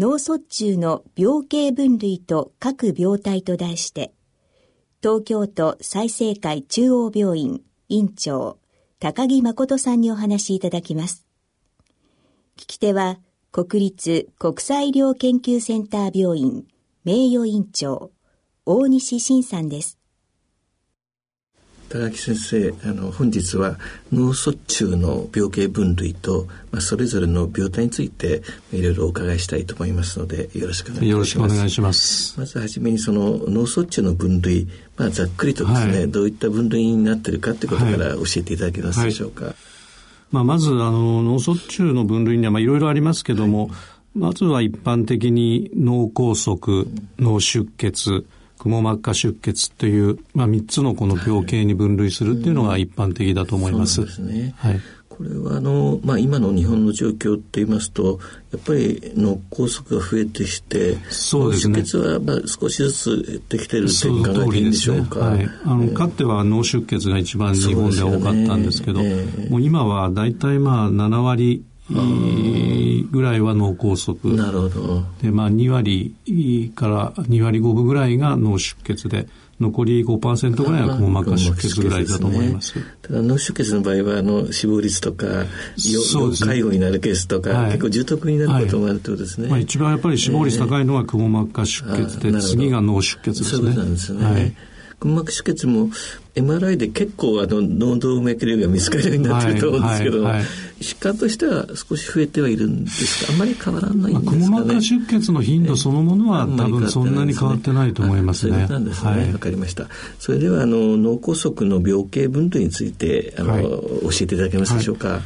脳卒中の病形分類と各病態と題して、東京都済生会中央病院院長、高木誠さんにお話しいただきます。聞き手は、国立国際医療研究センター病院名誉院長、大西晋さんです。高木先生あの本日は脳卒中の病形分類と、まあ、それぞれの病態についていろいろお伺いしたいと思いますのでよろしくお願いします。よろしくお願いします。まずはじめにその脳卒中の分類、まあ、ざっくりとですね、はい、どういった分類になっているかということから教えていただけますでしょうか。はいはい、まあ、まずあの脳卒中の分類にはいろいろありますけども、まずは一般的に脳梗塞、脳出血、くも膜下出血という、まあ、3つのこの病形に分類するっていうのが一般的だと思います。そうですね。はい。これはあの、まあ、今の日本の状況って言いますとやっぱり脳梗塞が増えてきてそうですね。出血はまあ少しずつ減ってきてるって考えていいんでしょうか、ね。はい、あの、えー、かつては脳出血が一番日本で多かったんですけど、ね。えー、もう今は大体まあ7割ぐらいは脳梗塞。なるほど。で、まあ2割から2割5分ぐらいが脳出血で、残り5%ぐらいはくも膜下出血ぐらいだと思います。ただ脳出血の場合はあの死亡率とか、そうですね、介護になるケースとか、はい、結構重篤になることもあるということですね。まあ、一番やっぱり死亡率高いのはくも膜下出血で、次が脳出血ですね。そうなんですね。はいくも膜出血も MRI で結構あの脳動脈瘤が見つかるようになってると思うんですけど、はいはいはい、疾患としては少し増えてはいるんですがあんまり変わらないんですかね？くも膜出血の頻度そのものは多分そんなに変わってないと思いますね。そうなんですね。わ、はい、かりました。それではあの脳梗塞の病形分類についてあの、教えていただけますでしょうか？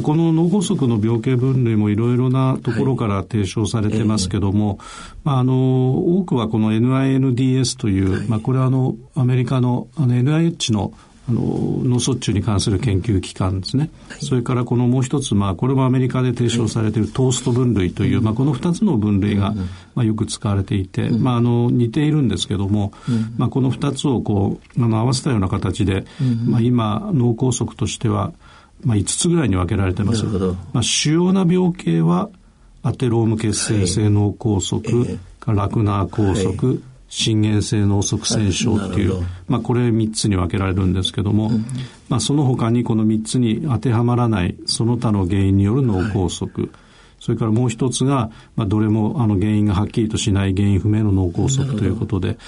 この脳梗塞の病形分類もいろいろなところから提唱されてますけども、はいまあ、あの多くはこの NINDS という、はい、まあ、これはあのアメリカのあの NIH のあの脳卒中に関する研究機関ですね、はい、それからこのもう一つ、まあ、これもアメリカで提唱されているトースト分類という、まあ、この二つの分類が、まあ、よく使われていて、まあ、あの似ているんですけども、まあ、この二つをこうあの合わせたような形で、まあ、今脳梗塞としてはまあ、5つぐらいに分けられてます。まあ、主要な病形はアテローム血清性脳梗塞、はい、ラクナー梗塞、はい、心原性脳塞栓症っていう、まあ、これ3つに分けられるんですけども、うん、まあ、その他にこの3つに当てはまらないその他の原因による脳梗塞、はい、それからもう一つが、まあ、どれもあの原因がはっきりとしない原因不明の脳梗塞ということで、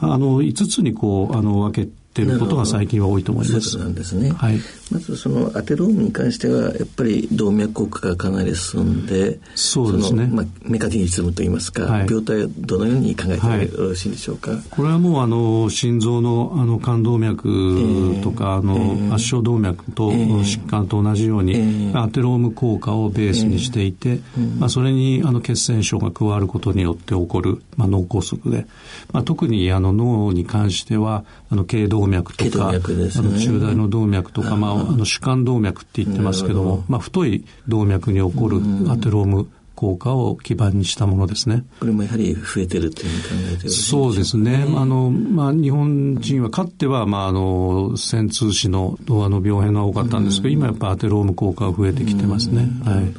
あの5つにこうあの分けっていうことが最近は多いと思います。そうなんですね。はい。まずそのアテロームに関してはやっぱり動脈硬化がかなり進んで、そうですね。まあメカニズムといいますか、はい、病態はどのように考えてよろしいでしょうか？はい、これはもうあの心臓のあの冠動脈とか、えー、あの、えー、圧症動脈と疾患と同じように、えー、アテローム効果をベースにしていて、まあそれにあの血栓症が加わることによって起こるまあ脳梗塞で、まあ特にあの脳に関してはあの頸動動脈とか、ね、あの中大の動脈とか、まあ、あの主幹動脈って言ってますけども、まあ、太い動脈に起こるアテローム効果を基盤にしたものですね。これもやはり増えてるというふうに考えてそうですね。あの、まあ、日本人はかつては、まあ、あの、線通子の動画の病変が多かったんですけど、今やっぱアテローム効果が増えてきてますね。はい。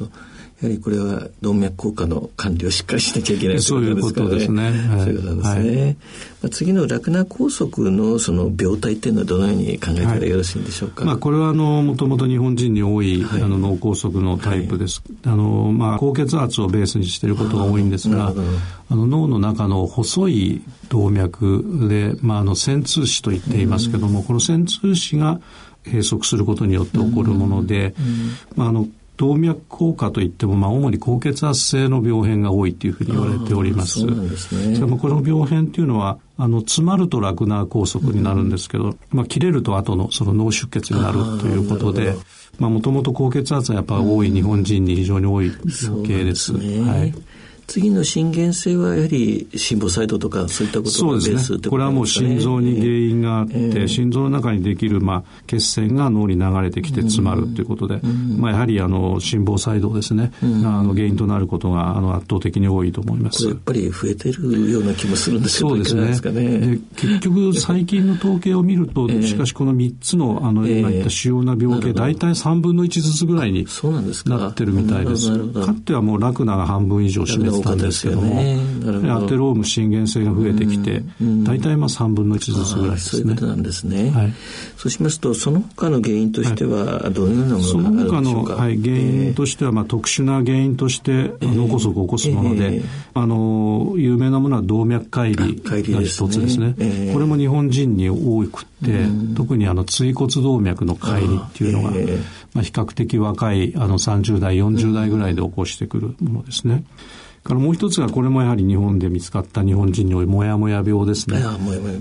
やはりこれは動脈硬化の管理をしっかりしなきゃいけないということですね。そういうことですね。はい、まあ、次のラクナ梗塞のその病態っていうのはどのように考えたらよろしいんでしょうか？はい、まあ、これはあのもともと日本人に多い、はい、あの脳梗塞のタイプです。あのまあ高血圧をベースにしていることが多いんですが、あの脳の中の細い動脈でまああの線通子と言っていますけども、この線通子が閉塞することによって起こるもので、まああの動脈硬化といっても、まあ、主に高血圧性の病変が多いというふうに言われております。そうですね。もこの病変というのは、あの、詰まるとラクナー梗塞になるんですけど、うん、まあ、切れると後のその脳出血になるということで、まあ、もともと高血圧がやっぱ多い日本人に非常に多い病形です。うん、ですね、はい。次の心原性はやはり心房細動とかそういったことがベースそうですね。これはもう心臓に原因があって、えー、心臓の中にできる、まあ、血栓が脳に流れてきて詰まるということで、うん、まあ、やはりあの心房細動ですね、うん、あの原因となることがあの圧倒的に多いと思います。やっぱり増えてるような気もするんですけどそうですね。ね結局最近の統計を見ると、しかしこの3つのあの今言った主要な病気、大体3分の1ずつぐらいになってるみたいです。かつてはもうラクナが半分以上占めてたんですけど。も、アテローム心原性が増えてきて、大体まあ3分の1ずつぐらいですね。そういうことなんですね。はい、そうしますと、その他の原因としては、どのようなものがあるでしょうか、その他の、はい、原因としては、まあ、特殊な原因として脳梗塞を起こすもので、あの、有名なものは動脈解離が一つですね。これも日本人に多くて、特にあの椎骨動脈の解離っていうのが、まあ、比較的若いあの30代、40代ぐらいで起こしてくるものですね。からもう一つがこれもやはり日本で見つかった日本人に多いもやもや病ですね。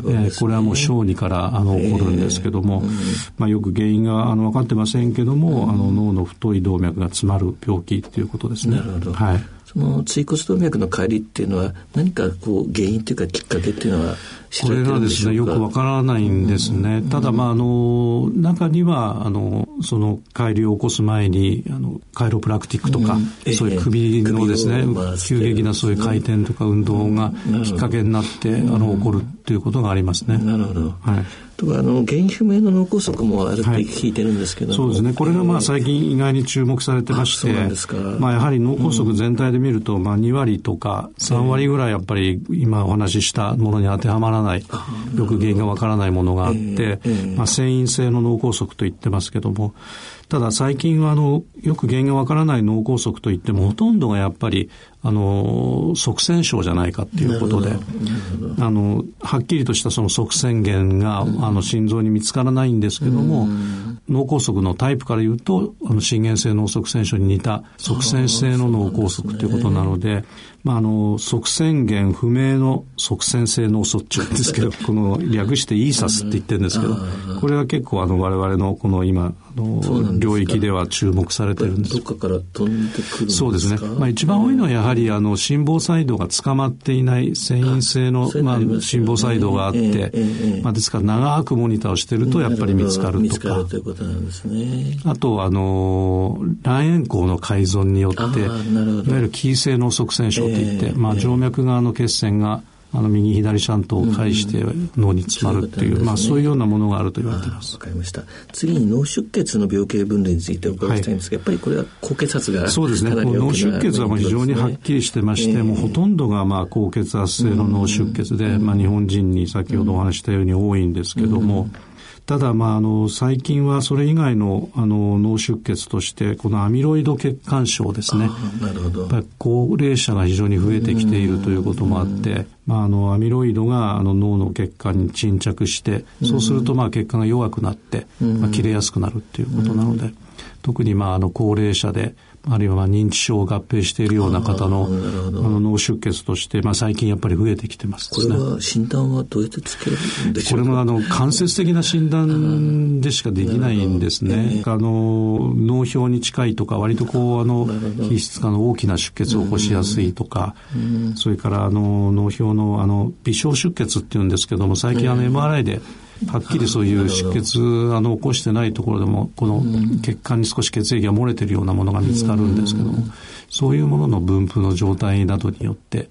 えこれはもう小児からあの起こるんですけども、えーうん、まあ、よく原因があの分かってませんけども、うん、あの脳の太い動脈が詰まる病気っていうことですね。はい。その椎骨動脈の帰りっていうのは何かこう原因というかきっかけっていうのはこれがですね、よくわからないんですね。ただ、まあ、あの、中には、あの、その、帰りを起こす前に、あの、カイロプラクティックとか、うん、そういう首のですね、急激なそういう回転とか運動がきっかけになって、あの、起こるっていうことがありますね。なるほど。はい。とかあの原因不明の脳梗塞もあるって聞いてるんですけど、はい、そうですね。これがまあ最近意外に注目されてまして。まあ、やはり脳梗塞全体で見ると、まあ、2割とか3割ぐらいやっぱり今お話ししたものに当てはまらない、よく原因がわからないものがあって、まあ、遷移性の脳梗塞と言ってますけどもただ最近はあのよく原因がわからない脳梗塞といってもほとんどがやっぱりあの側線症じゃないかっていうことであのはっきりとしたその側線源が、あの心臓に見つからないんですけども、脳梗塞のタイプから言うとあの心原性脳側線症に似た側線性の脳梗塞ということなので、まあ、あの側線源不明の側線性脳卒中ですけど この略してイーサスって言ってるんですけどこれは結構あの我々のこの今の領域では注目されてるんです。どっかから飛んでくるそうですね。まあ一番多いのはやはりあの心房細動が捕まっていない繊維性のまあ心房細動があって、まあですから長くモニターをしてるとやっぱり見つかるとか。ということなんですね。あとあの卵円孔の改造によっていわゆる急性脳塞栓症といって、まあ静脈側の血栓があの右左シャントを介して脳に詰まるっていう、うん、まあそういうようなものがあると言われています。わかりました。次に脳出血の病形分類についてお伺いしたいんですが、はい、やっぱりこれは高血圧がそうですね。脳出血はもう非常にはっきりしてまして、えー、もうほとんどがまあ高血圧性の脳出血で、うん、まあ日本人に先ほどお話したように多いんですけども、うんただ、まあ、あの、最近はそれ以外の、あの、脳出血として、このアミロイド血管症ですね。なるほど。やっぱり高齢者が非常に増えてきているということもあって、まあ、あの、アミロイドが、あの、脳の血管に沈着して、そうすると、まあ、血管が弱くなって、まあ、切れやすくなるっていうことなので、特に、まあ、あの、高齢者で、あるいはまあ認知症を合併しているような方のあの脳出血として、まあ、最近やっぱり増えてきてます、ね、これは診断はどうやってつけるんでしょうこれもあの間接的な診断でしかできないんですね。あの脳表に近いとか割とこうあの皮質化の大きな出血を起こしやすいとか、それからあの脳表のあの微小出血っていうんですけども最近あの MRI ではっきりそういう出血あの起こしてないところでもこの血管に少し血液が漏れてるようなものが見つかるんですけども。そういうものの分布の状態などによって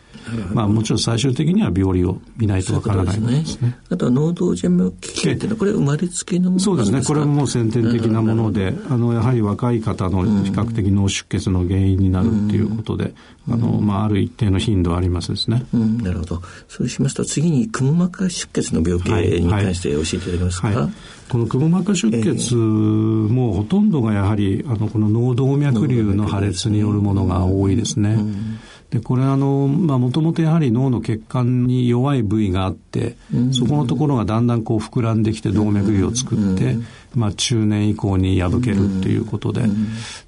まあもちろん最終的には病理を見ないとわからないですね。あとは脳動静脈気系っていうのはこれ生まれつきのものそうですね。これももう先天的なもので、あのやはり若い方の比較的脳出血の原因になるっていうことで、あのまあある一定の頻度ありますですね。なるほど。そうしますと次にくも膜下出血の病気に関して教えていただけますか？はい。はい。このくも膜下出血もほとんどがやはりあのこの脳動脈瘤の破裂によるものが多いですね。うん。でこれあのもともとやはり脳の血管に弱い部位があって、そこのところがだんだんこう膨らんできて動脈瘤を作って、まあ、中年以降に破けるっていうことで、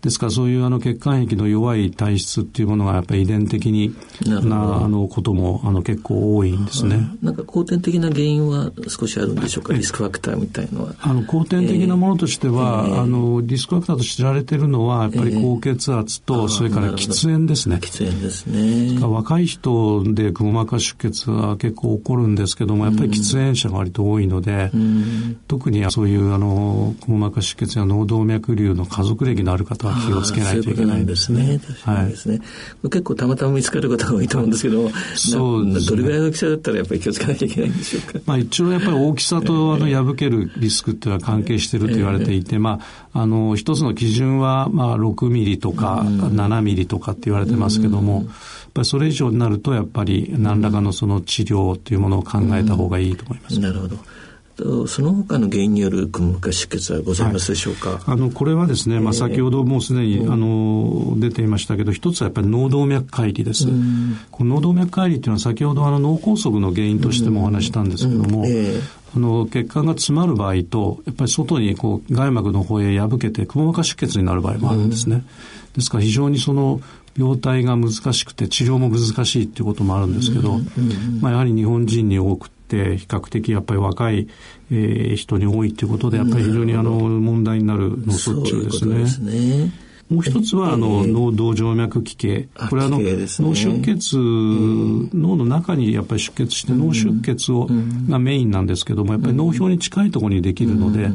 ですからそういうあの血管壁の弱い体質っていうものがやっぱり遺伝的になあのこともあの結構多いんですね。なんか後天的な原因は少しあるんでしょうか？リスクファクターみたいのは。あの後天的なものとしては、えー、あのリスクファクターとして知られているのはやっぱり高血圧と、それから喫煙ですね。喫煙ですね。ね。若い人でくも膜下出血は結構起こるんですけども、やっぱり喫煙者が割と多いので、うん、特にそういうあの、くも膜下出血や脳動脈瘤の家族歴のある方は気をつけないといけないですね。はい。結構たまたま見つかる方が多いと思うんですけど、そうです、ね、どれぐらいの大きさだったらやっぱり気をつけなきゃいけないんでしょうか？まあ一応やっぱり大きさとあの破けるリスクっていうのは関係していると言われていて、まあ、あの、一つの基準はまあ6ミリとか7ミリとかって言われてますけども、やっぱりそれ以上になるとやっぱり何らかのその治療というものを考えた方がいいと思います。なるほど。その他の原因によるくも膜下出血はございますでしょうか、はい、あのこれはですね、まあ、先ほどもうすでに、あの出ていましたけど一つはやっぱり脳動脈解離です、この脳動脈解離というのは先ほどあの脳梗塞の原因としてもお話したんですけども、あの血管が詰まる場合とやっぱり外にこう外膜の方へ破けてくも膜下出血になる場合もあるんですね、ですから非常にその病態が難しくて治療も難しいっていうこともあるんですけど、まあ、やはり日本人に多くって比較的やっぱり若い、えー、人に多いということでやっぱり非常にあの問題になる脳卒中ですね。そういうことですね。もう一つは、あの、脳動静脈奇形。これは、あの、脳出血、脳の中にやっぱり出血して、脳出血を、がメインなんですけども、やっぱり脳表に近いところにできるので、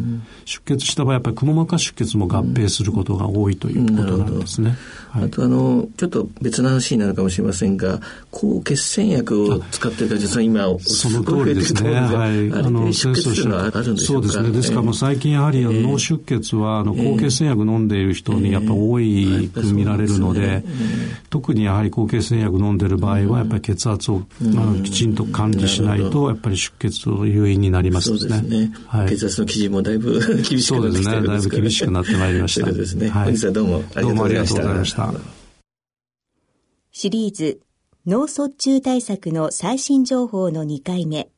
出血した場合、やっぱりくも膜下出血も合併することが多いということなんですね。あと、あの、ちょっと別の話になるかもしれませんが、抗血栓薬を使ってる方、実は今、その通りですね。はい。あの、出血はあるんでしょうか？そうですね。ですからもう最近やはり、脳出血は、あの、抗血栓薬飲んでいる人にやっぱ多いく見られるので、特にやはり抗血栓薬飲んでる場合は、やっぱり血圧を、あのきちんと管理しないと、やっぱり出血の誘因になりますね。そうですね。はい、血圧の基準もだいぶ 厳しくなってきてるんですね。だいぶ厳しくなってまいりました。ということですね。はい、本日はどうもありがとうございました。どうもありがとうございました。シリーズ脳卒中対策の最新情報の2回目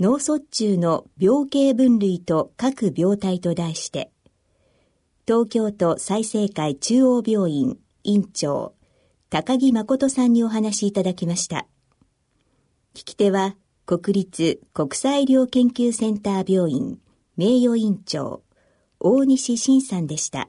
脳卒中の病形分類と各病態と題して東京都済生会中央病院院長高木誠さんにお話しいただきました。聞き手は国立国際医療研究センター病院名誉院長大西晋さんでした。